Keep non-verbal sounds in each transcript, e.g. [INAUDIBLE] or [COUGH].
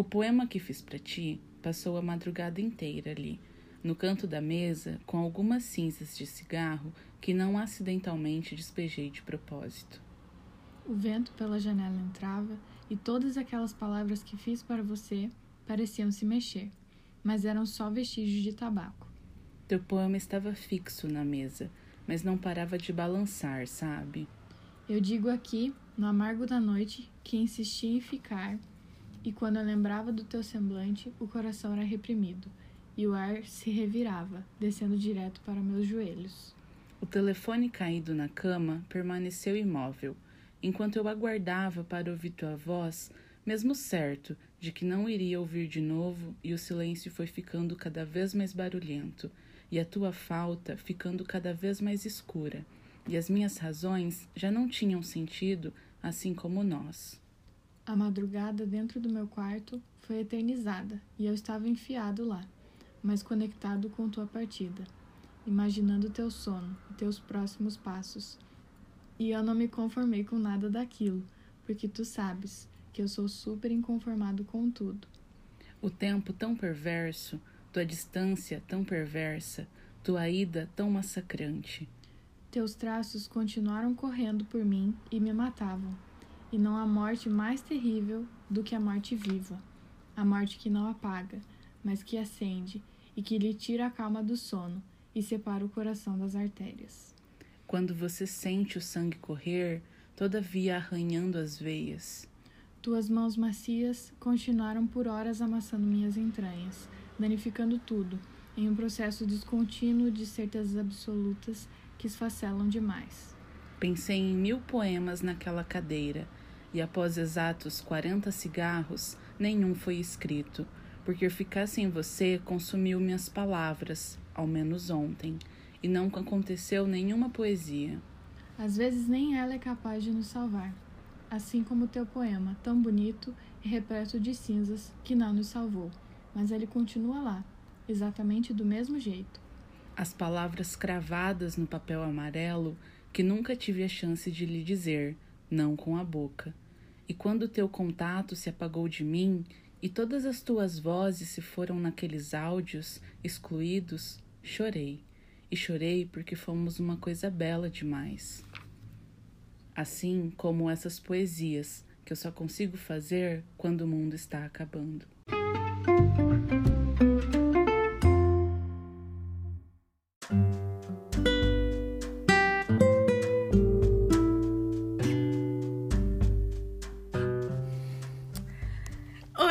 O poema que fiz para ti passou a madrugada inteira ali, no canto da mesa, com algumas cinzas de cigarro que não acidentalmente despejei de propósito. O vento pela janela entrava e todas aquelas palavras que fiz para você pareciam se mexer, mas eram só vestígios de tabaco. Teu poema estava fixo na mesa, mas não parava de balançar, sabe? Eu digo aqui, no amargo da noite, que insisti em ficar, e quando eu lembrava do teu semblante, o coração era reprimido, e o ar se revirava, descendo direto para meus joelhos. O telefone caído na cama permaneceu imóvel, enquanto eu aguardava para ouvir tua voz, mesmo certo de que não iria ouvir de novo, e o silêncio foi ficando cada vez mais barulhento, e a tua falta ficando cada vez mais escura, e as minhas razões já não tinham sentido, assim como nós. A madrugada dentro do meu quarto foi eternizada e eu estava enfiado lá, mas conectado com tua partida, imaginando teu sono e teus próximos passos. E eu não me conformei com nada daquilo, porque tu sabes que eu sou super inconformado com tudo. O tempo tão perverso, tua distância tão perversa, tua ida tão massacrante. Teus traços continuaram correndo por mim e me matavam. E não há morte mais terrível do que a morte viva. A morte que não apaga, mas que acende e que lhe tira a calma do sono e separa o coração das artérias. Quando você sente o sangue correr, todavia arranhando as veias. Tuas mãos macias continuaram por horas amassando minhas entranhas, danificando tudo, em um processo descontínuo de certezas absolutas que esfacelam demais. Pensei em mil poemas naquela cadeira, e após exatos quarenta cigarros, nenhum foi escrito, porque ficar sem você consumiu minhas palavras, ao menos ontem, e não aconteceu nenhuma poesia. Às vezes nem ela é capaz de nos salvar, assim como teu poema, tão bonito e repleto de cinzas, que não nos salvou, mas ele continua lá, exatamente do mesmo jeito as palavras cravadas no papel amarelo que nunca tive a chance de lhe dizer, não com a boca. E quando teu contato se apagou de mim e todas as tuas vozes se foram naqueles áudios excluídos, chorei. E chorei porque fomos uma coisa bela demais. Assim como essas poesias que eu só consigo fazer quando o mundo está acabando.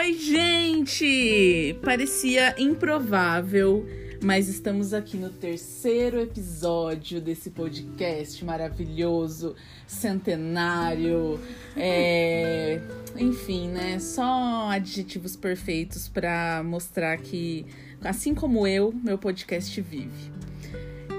Gente, parecia improvável, mas estamos aqui no terceiro episódio desse podcast maravilhoso, centenário. É... Enfim, né? Só adjetivos perfeitos para mostrar que, assim como eu, meu podcast vive.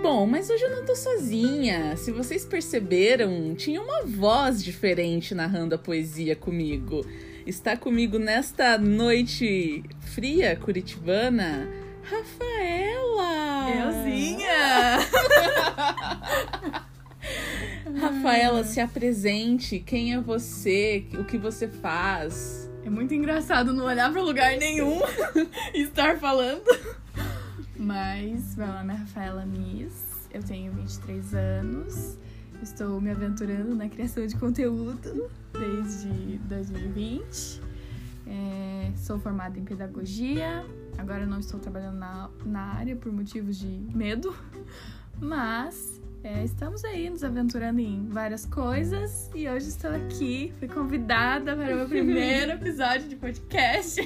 Bom, mas hoje eu não tô sozinha. Se vocês perceberam, tinha uma voz diferente narrando a poesia comigo. Está comigo nesta noite fria curitibana, Rafaela! Euzinha! [LAUGHS] Rafaela, se apresente. Quem é você? O que você faz? É muito engraçado não olhar para lugar nenhum [LAUGHS] e estar falando. Mas meu nome é Rafaela Miss, eu tenho 23 anos, estou me aventurando na criação de conteúdo desde 2020. É, sou formada em pedagogia, agora não estou trabalhando na, na área por motivos de medo, mas é, estamos aí nos aventurando em várias coisas e hoje estou aqui, fui convidada para o meu primeiro episódio de podcast.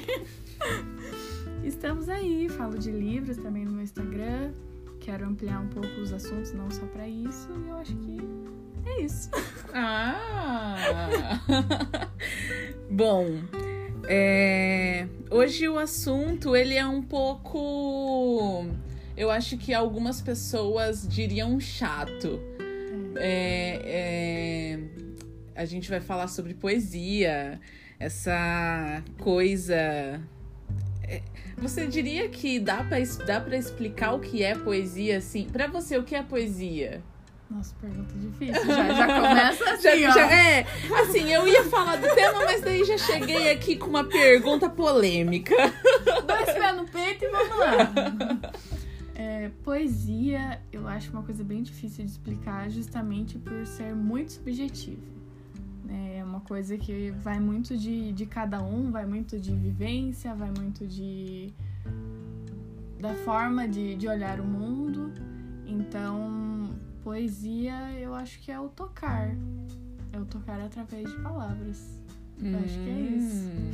[LAUGHS] estamos aí, falo de livros também no meu Instagram, quero ampliar um pouco os assuntos, não só para isso, e eu acho que é isso. Ah! [LAUGHS] Bom, é... hoje o assunto ele é um pouco, eu acho que algumas pessoas diriam chato. É, é... A gente vai falar sobre poesia, essa coisa. Você diria que dá para dá para explicar o que é poesia assim? Para você, o que é poesia? Nossa, pergunta difícil. Já, já começa [LAUGHS] assim, Já- já- é, assim, eu ia falar do tema, mas daí já cheguei aqui com uma pergunta polêmica. [LAUGHS] Dois pés no peito e vamos lá. É, poesia, eu acho uma coisa bem difícil de explicar, justamente por ser muito subjetivo. né? É uma coisa que vai muito de, de cada um, vai muito de vivência, vai muito de da forma de, de olhar o mundo. Então, poesia, eu acho que é o tocar. É o tocar através de palavras. Eu acho que é isso. Hum.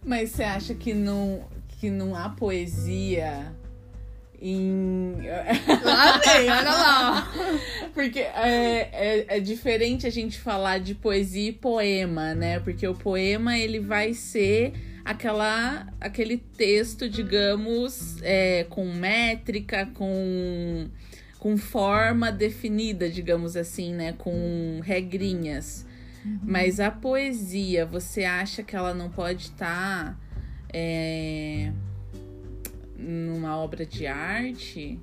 [LAUGHS] Mas você acha que não, que não há poesia em. [LAUGHS] Lá vem, olha lá. Porque é, é, é diferente a gente falar de poesia e poema, né? Porque o poema ele vai ser aquela, aquele texto, digamos, é, com métrica, com, com forma definida, digamos assim, né? Com regrinhas. Mas a poesia, você acha que ela não pode estar é, numa obra de arte?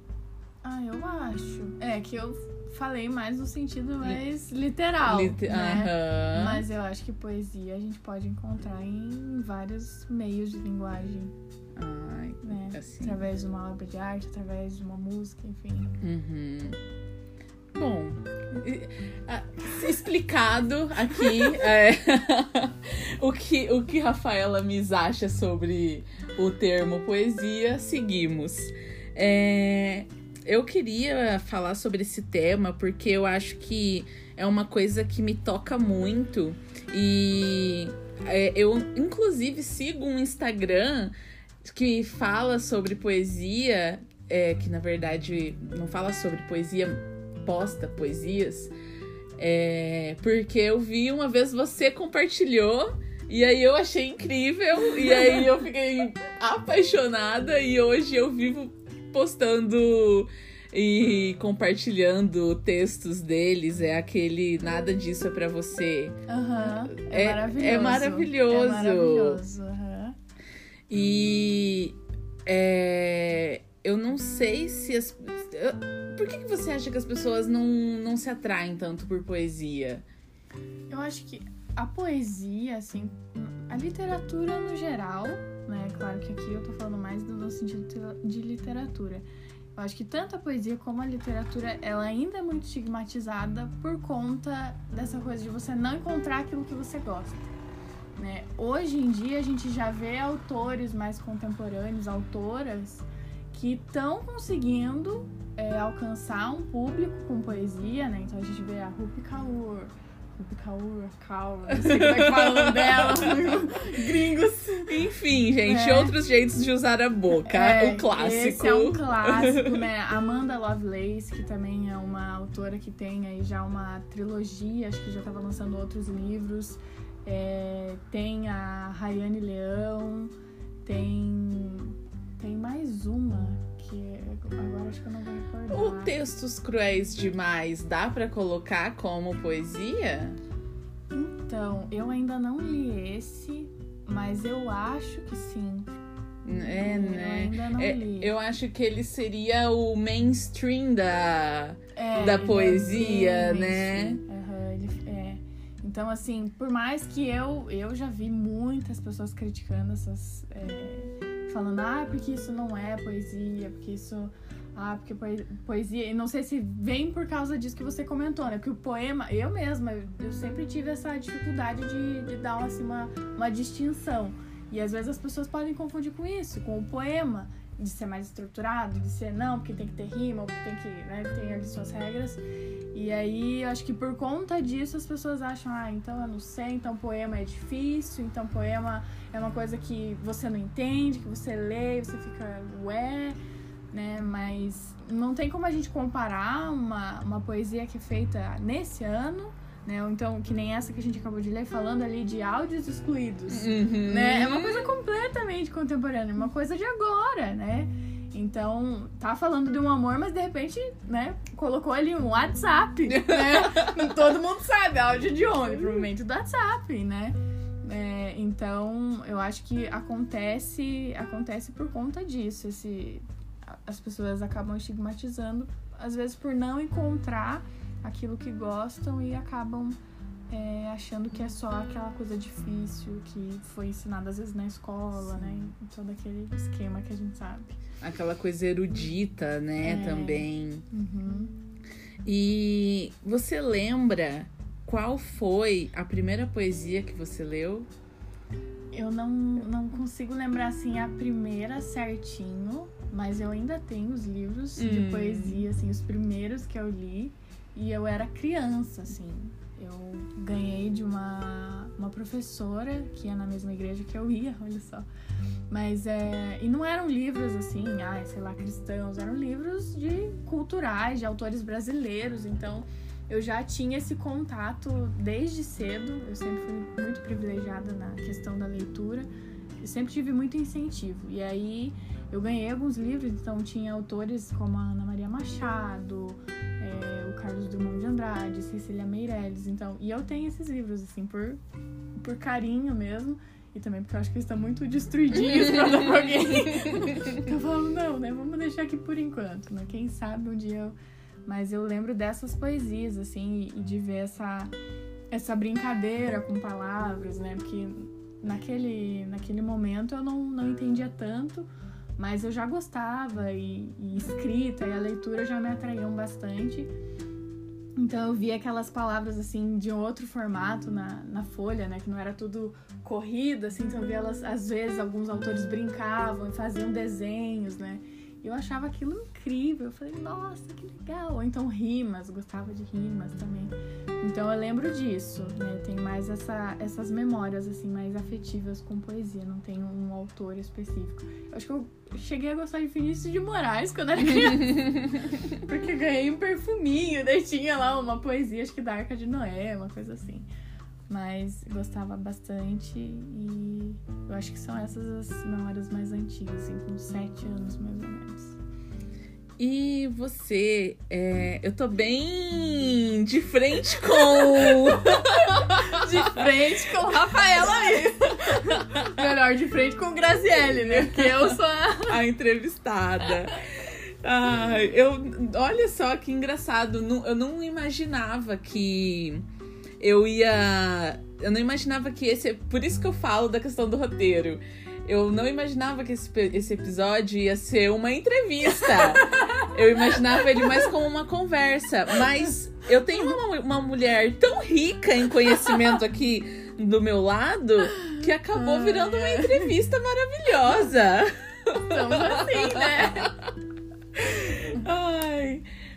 Ah, eu acho. É que eu falei mais no sentido mais literal. Lite- né? Aham. Mas eu acho que poesia a gente pode encontrar em vários meios de linguagem, Ai, né? Assim. Através de uma obra de arte, através de uma música, enfim. uhum. Bom, explicado aqui [LAUGHS] é, [LAUGHS] o, que, o que Rafaela Mis acha sobre o termo poesia, seguimos. É, eu queria falar sobre esse tema porque eu acho que é uma coisa que me toca muito e é, eu, inclusive, sigo um Instagram que fala sobre poesia, é, que na verdade não fala sobre poesia, posta poesias, é, porque eu vi uma vez você compartilhou. E aí eu achei incrível, e aí eu fiquei apaixonada, e hoje eu vivo postando e compartilhando textos deles. É aquele nada disso é pra você. Aham. É- É, maravilhoso. é maravilhoso. É maravilhoso. aham. E é, eu não sei se as. Por que, que você acha que as pessoas não, não se atraem tanto por poesia? Eu acho que a poesia, assim, a literatura no geral, né? Claro que aqui eu tô falando mais do no sentido de literatura. Eu acho que tanto a poesia como a literatura, ela ainda é muito estigmatizada por conta dessa coisa de você não encontrar aquilo que você gosta. Né? Hoje em dia a gente já vê autores mais contemporâneos, autoras, que estão conseguindo é, alcançar um público com poesia, né? Então a gente vê a Rupi Kaur, Rupi Kaur, Kaur, não sei como é que nome dela, gringos. Enfim, gente, É. outros jeitos de usar a boca. É, o clássico. Esse é um clássico, né? [LAUGHS] Amanda Lovelace, que também é uma autora que tem aí já uma trilogia, acho que já estava lançando outros livros. É, tem a Rayane Leão, tem. Tem mais uma é- agora acho que eu não vou recordar. O Textos Cruéis Demais dá pra colocar como poesia? Então, eu ainda não li esse, mas eu acho que sim. É, eu né? ainda não É, li. eu acho que ele seria o mainstream da. É, da é poesia, né? ele é. Então, assim, por mais que eu, eu já vi muitas pessoas criticando essas. Falando, ah, porque isso não é poesia, porque isso. Ah, porque poe- poesia. E não sei se vem por causa disso que você comentou, né? Porque o poema, eu mesma, eu sempre tive essa dificuldade de, de dar assim, uma, uma distinção. E às vezes as pessoas podem confundir com isso, com o poema, de ser mais estruturado, de ser não, porque tem que ter rima, porque tem que, né, tem ali suas regras. E aí, eu acho que por conta disso as pessoas acham, ah, então eu não sei, então poema é difícil, então poema é uma coisa que você não entende, que você lê, você fica, ué, né? Mas não tem como a gente comparar uma, uma poesia que é feita nesse ano, né? Então, que nem essa que a gente acabou de ler, falando ali de áudios excluídos Uhum. né? É uma coisa completamente contemporânea, uma coisa de agora, né? Então, tá falando de um amor, mas de repente, né, colocou ali um WhatsApp, né? [LAUGHS] Todo mundo sabe, áudio de onde? Provavelmente do WhatsApp, né? É, então, eu acho que acontece, acontece por conta disso. Esse, as pessoas acabam estigmatizando às vezes por não encontrar aquilo que gostam e acabam é, achando que é só aquela coisa difícil que foi ensinada às vezes na escola, Sim. né? Em todo aquele esquema que a gente sabe. Aquela coisa erudita, né, É. também. Uhum. E você lembra qual foi a primeira poesia que você leu? Eu não, não consigo lembrar assim a primeira certinho, mas eu ainda tenho os livros de Hum. poesia, assim, os primeiros que eu li. E eu era criança, assim. Eu ganhei de uma, uma professora que ia na mesma igreja que eu ia, [LAUGHS] olha só. Mas é. E não eram livros assim, ai, sei lá, cristãos, eram livros de culturais, de autores brasileiros. Então eu já tinha esse contato desde cedo. Eu sempre fui muito privilegiada na questão da leitura. Eu sempre tive muito incentivo. E aí eu ganhei alguns livros, então tinha autores como a Ana Maria Machado, é, o Carlos Drummond de Andrade, Cecília Meirelles. Então, e eu tenho esses livros, assim, por, por carinho mesmo. E também porque eu acho que eles estão muito destruidinhos pra dar pra alguém. eu falo, [LAUGHS] não, né? Vamos deixar aqui por enquanto, né? Quem sabe um dia eu. Mas eu lembro dessas poesias, assim, e de ver essa, essa brincadeira com palavras, né? Porque naquele, naquele momento eu não, não entendia tanto, mas eu já gostava, e, e escrita e a leitura já me atraíam bastante. Então eu via aquelas palavras assim de outro formato na, na folha, né? Que não era tudo corrido, assim, então eu elas, às vezes alguns autores brincavam e faziam desenhos, né? Eu achava aquilo incrível. Eu falei, nossa, que legal. Ou então rimas, gostava de rimas também. Então eu lembro disso, né? Tem mais essa, essas memórias, assim, mais afetivas com poesia. Não tenho um autor específico. Eu acho que eu cheguei a gostar de Vinícius de Moraes quando era criança. [LAUGHS] Porque ganhei um perfuminho, daí tinha lá uma poesia, acho que da Arca de Noé, uma coisa assim. Mas gostava bastante e eu acho que são essas as memórias mais antigas, assim, com sete anos mais ou menos. E você, é, eu tô bem de frente com. [LAUGHS] De frente com Rafaela aí. [LAUGHS] Melhor de frente com Graziele, né? Porque eu sou a. [LAUGHS] a entrevistada. Ai, eu, olha só que engraçado. Eu não imaginava que eu ia. Eu não imaginava que esse. Por isso que eu falo da questão do roteiro. Eu não imaginava que esse, esse episódio ia ser uma entrevista. [LAUGHS] Eu imaginava ele mais como uma conversa. Mas eu tenho uma, uma mulher tão rica em conhecimento aqui do meu lado que acabou Ai, virando uma ai. entrevista maravilhosa. Estamos assim, né?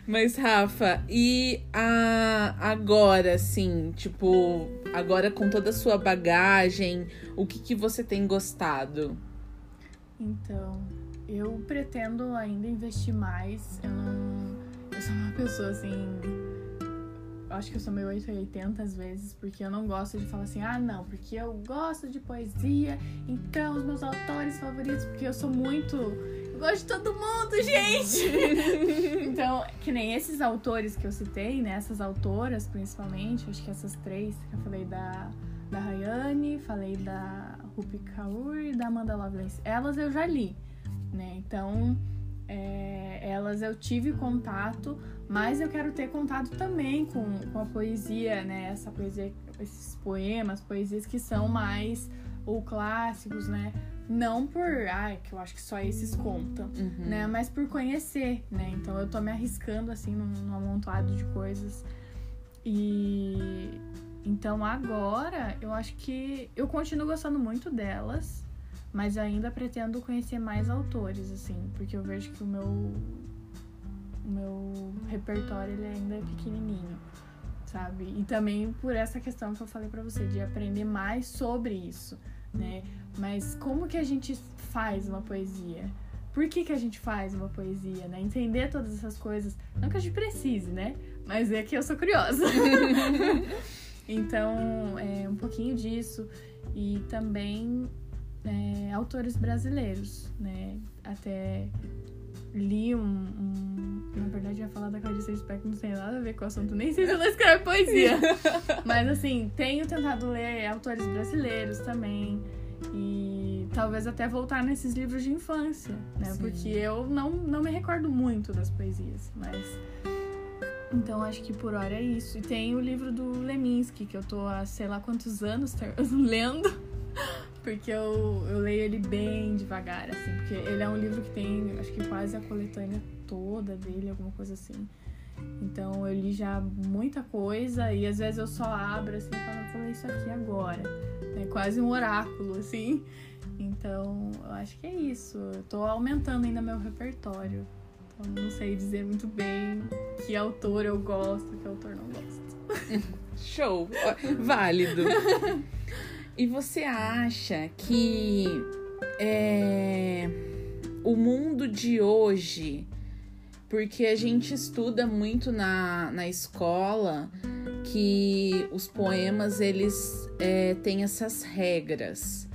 Mas, Rafa, e a, agora, assim, tipo, agora com toda a sua bagagem, o que, que você tem gostado? Então, eu pretendo ainda investir mais. Eu não. Eu sou uma pessoa assim. Acho que eu sou meio 880 às vezes, porque eu não gosto de falar assim, ah, não, porque eu gosto de poesia, então os meus autores favoritos, porque eu sou muito. Gosto de todo mundo, gente! [LAUGHS] então, que nem esses autores que eu citei, né? Essas autoras, principalmente, acho que essas três, que eu falei da, da Rayane, falei da Rupi Kaur e da Amanda Lovelace. Elas eu já li, né? Então, é, elas eu tive contato, mas eu quero ter contato também com, com a poesia, né? Essa poesia, esses poemas, poesias que são mais ou clássicos, né? Não por, ai, que eu acho que só esses contam, Uhum. né? Mas por conhecer, né? Então eu tô me arriscando assim num, num amontoado de coisas. E então agora eu acho que eu continuo gostando muito delas, mas ainda pretendo conhecer mais autores, assim, porque eu vejo que o meu o meu repertório ele ainda é pequenininho, sabe? E também por essa questão que eu falei pra você de aprender mais sobre isso, né? Mas como que a gente faz uma poesia? Por que, que a gente faz uma poesia, né? Entender todas essas coisas. Não que a gente precise, né? Mas é que eu sou curiosa. [LAUGHS] então, é um pouquinho disso. E também é, autores brasileiros, né? Até li um, um- Na verdade, eu ia falar da Clarice Lispector, não tem nada a ver com o assunto. Nem sei se ela escreve poesia. [LAUGHS] Mas, assim, tenho tentado ler autores brasileiros também. E talvez até voltar nesses livros de infância, né? Sim. Porque eu não, não me recordo muito das poesias, mas. Então acho que por hora é isso. E tem o livro do Leminski, que eu tô há sei lá quantos anos [LAUGHS] lendo. Porque eu, eu leio ele bem devagar, assim. Porque ele é um livro que tem, acho que quase a coletânea toda dele, alguma coisa assim. Então eu li já muita coisa e às vezes eu só abro assim e falo, vou ler isso aqui agora. É quase um oráculo, assim. Então eu acho que é isso. Eu tô aumentando ainda meu repertório. Então não sei dizer muito bem que autor eu gosto, que autor não gosto. [LAUGHS] Show, válido. [LAUGHS] E você acha que é, o mundo de hoje, porque a gente estuda muito na, na escola que os poemas eles é, têm essas regras.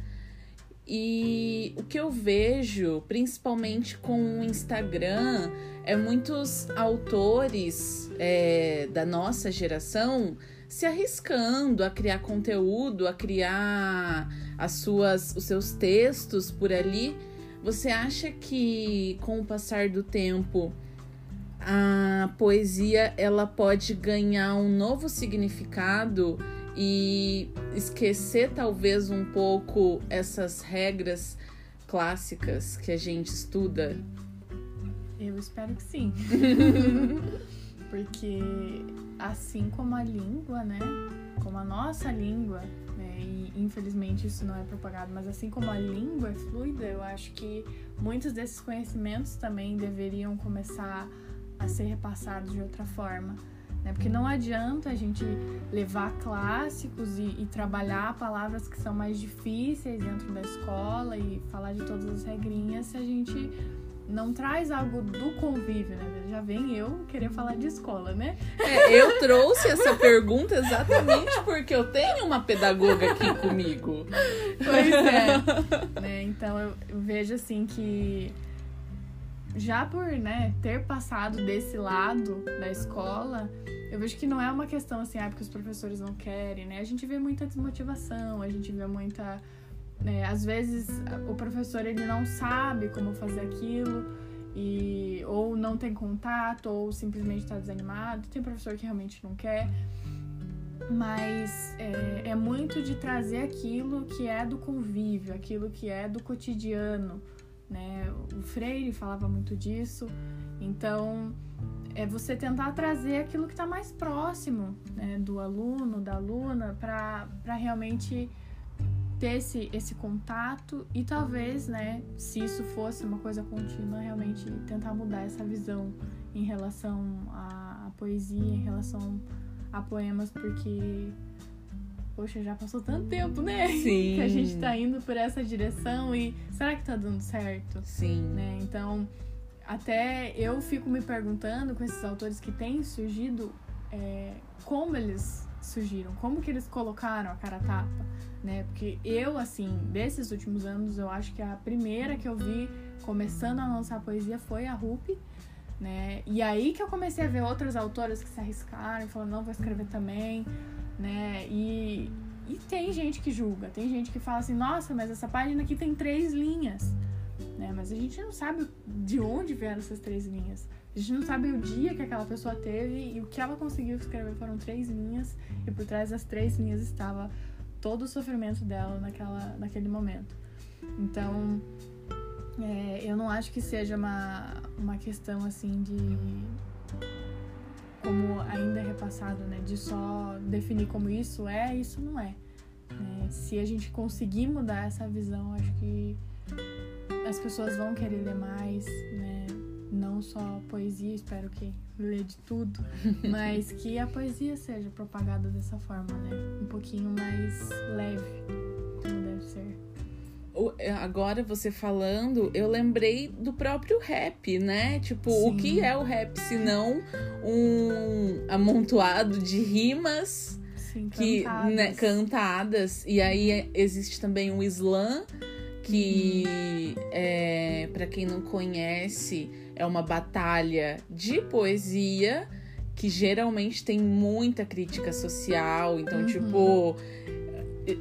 E o que eu vejo, principalmente com o Instagram, é muitos autores é, da nossa geração se arriscando a criar conteúdo, a criar as suas, os seus textos por ali. Você acha que com o passar do tempo a poesia ela pode ganhar um novo significado e esquecer talvez um pouco essas regras clássicas que a gente estuda? Eu espero que sim. [LAUGHS] Porque assim como a língua, né? Como a nossa língua, né? E infelizmente isso não é propagado, mas assim como a língua é fluida, eu acho que muitos desses conhecimentos também deveriam começar a ser repassados de outra forma. Né? Porque não adianta a gente levar clássicos e, e trabalhar palavras que são mais difíceis dentro da escola e falar de todas as regrinhas se a gente não traz algo do convívio, né? Já vem eu querer falar de escola, né? É, eu trouxe essa pergunta exatamente porque eu tenho uma pedagoga aqui comigo. Pois é. né? Então eu, vejo assim que já por né, ter passado desse lado da escola, eu vejo que não é uma questão assim, ah, porque os professores não querem, né? A gente vê muita desmotivação, a gente vê muita. Né, às vezes o professor ele não sabe como fazer aquilo e ou não tem contato ou simplesmente está desanimado. Tem professor que realmente não quer, mas é, é muito de trazer aquilo que é do convívio, aquilo que é do cotidiano, né? O Freire falava muito disso, então é você tentar trazer aquilo que está mais próximo né, do aluno, da aluna, para realmente ter esse, esse contato e talvez, né, se isso fosse uma coisa contínua, realmente tentar mudar essa visão em relação à, à poesia, em relação a poemas, porque, poxa, já passou tanto tempo, né? Sim. [LAUGHS] Que a gente tá indo por essa direção e será que tá dando certo? Sim. Né? Então, até eu fico me perguntando com esses autores que têm surgido, é, como eles surgiram, como que eles colocaram a cara tapa, né? Porque eu, assim, desses últimos anos, eu acho que a primeira que eu vi começando a lançar poesia foi a Rupi, né? E aí que eu comecei a ver outras autoras que se arriscaram e falaram, não, vou escrever também, né? E, e tem gente que julga, tem gente que fala assim, nossa, mas essa página aqui tem três linhas, né? Mas a gente não sabe de onde vieram essas três linhas. A gente não sabe o dia que aquela pessoa teve e o que ela conseguiu escrever foram três linhas e por trás das três linhas estava todo o sofrimento dela naquela, naquele momento. Então, é, eu não acho que seja uma, uma questão assim de. Como ainda é repassado, né? De só definir como isso é, isso não é. né? Se a gente conseguir mudar essa visão, acho que as pessoas vão querer ler mais, né? Não só poesia, espero que ler de tudo, [LAUGHS] mas que a poesia seja propagada dessa forma, né? Um pouquinho mais leve, como deve ser. O- é, Agora você falando, eu lembrei do próprio rap, né? Tipo, o Sim. que é o rap se não um amontoado de rimas Sim, que cantadas. né, cantadas e aí é- existe também o slam que é, para quem não conhece é uma batalha de poesia que geralmente tem muita crítica social então Uhum. tipo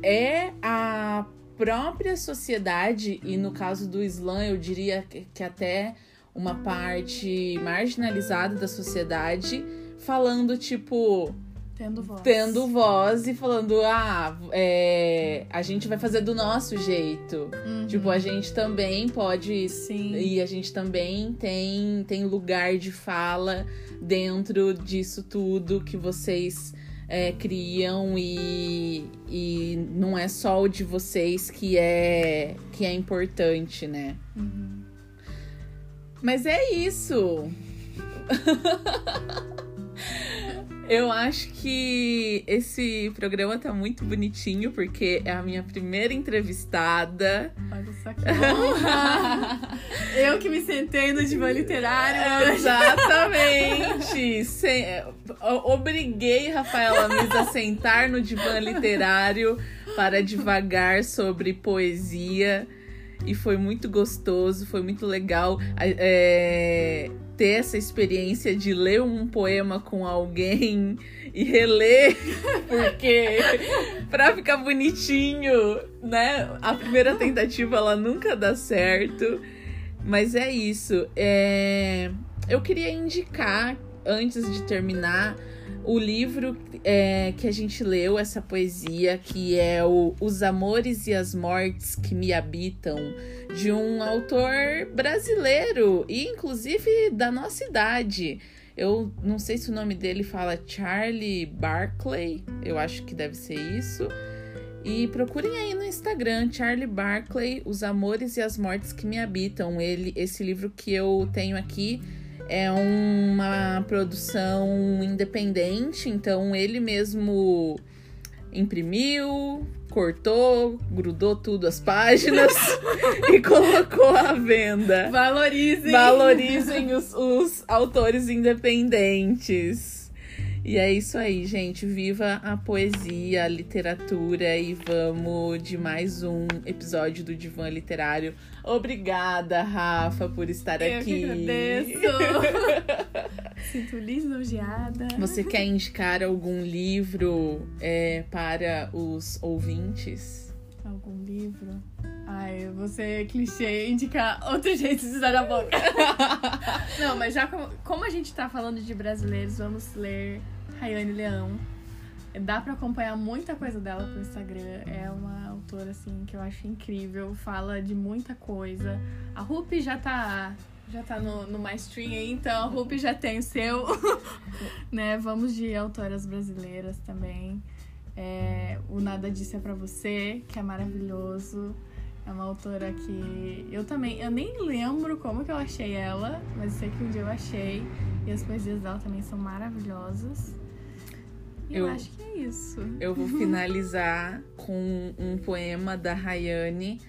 é a própria sociedade, e no caso do Islã, eu diria que, que até uma parte marginalizada da sociedade, falando tipo. Tendo voz. Tendo voz e falando, ah, é, a gente vai fazer do nosso jeito. Uhum. Tipo, a gente também pode. Sim. E a gente também tem, tem lugar de fala dentro disso tudo que vocês é, criam e, e não é só o de vocês que é, que é importante, né? Uhum. Mas é isso. [LAUGHS] Eu acho que esse programa tá muito bonitinho, porque é a minha primeira entrevistada. Olha só que honra! Eu que me sentei no divã literário. Exatamente! Sem- Obriguei Rafaela Mis a sentar no divã literário para divagar sobre poesia. E foi muito gostoso, foi muito legal é, ter essa experiência de ler um poema com alguém e reler, [LAUGHS] porque pra ficar bonitinho, né? A primeira tentativa ela nunca dá certo. Mas é isso. É, eu queria indicar, antes de terminar, o livro é, que a gente leu, essa poesia, que é o Os Amores e as Mortes que Me Habitam, de um autor brasileiro e, inclusive, da nossa idade. Eu não sei se o nome dele fala Charlie Barclay, eu acho que deve ser isso. E procurem aí no Instagram, Charlie Barclay, Os Amores e as Mortes que Me Habitam. Ele, esse livro que eu tenho aqui é uma produção independente, então ele mesmo imprimiu, cortou, grudou tudo as páginas [LAUGHS] e colocou à venda. Valorizem! Valorizem os, os autores independentes. E é isso aí, gente. Viva a poesia, a literatura e vamos de mais um episódio do Divã Literário. Obrigada, Rafa, por estar Eu aqui. que agradeço! [LAUGHS] Sinto lisonjeada. Você quer indicar algum livro é, para os ouvintes? Algum livro? Ai, você é clichê indicar outro [LAUGHS] jeito de usar a boca. [LAUGHS] Não, mas já como, como a gente tá falando de brasileiros, vamos ler Rayane Leão. Dá pra acompanhar muita coisa dela no Instagram. É uma autora, assim, que eu acho incrível. Fala de muita coisa. A Rupi já tá, já tá no, no mainstream aí, então a Rupi já tem o seu. [LAUGHS] né? Vamos de autoras brasileiras também. É, o Nada Disso é Pra Você, que é maravilhoso. É uma autora que eu também, eu nem lembro como que eu achei ela, mas sei que um dia eu achei. E as poesias dela também são maravilhosas. Eu, Eu- acho que é isso. Eu vou finalizar com um poema da Rayane,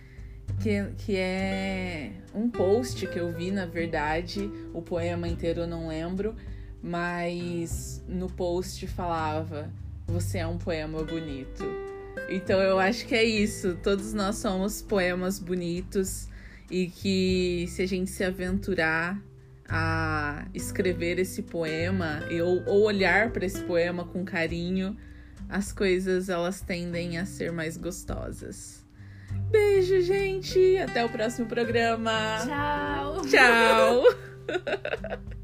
que, que é um post que eu vi, na verdade. O poema inteiro eu não lembro, mas no post falava: Você é um poema bonito. Então eu acho que é isso. Todos nós somos poemas bonitos e que se a gente se aventurar a escrever esse poema ou, ou olhar para esse poema com carinho, as coisas elas tendem a ser mais gostosas. Beijo, gente! Até o próximo programa! Tchau! Tchau. [LAUGHS]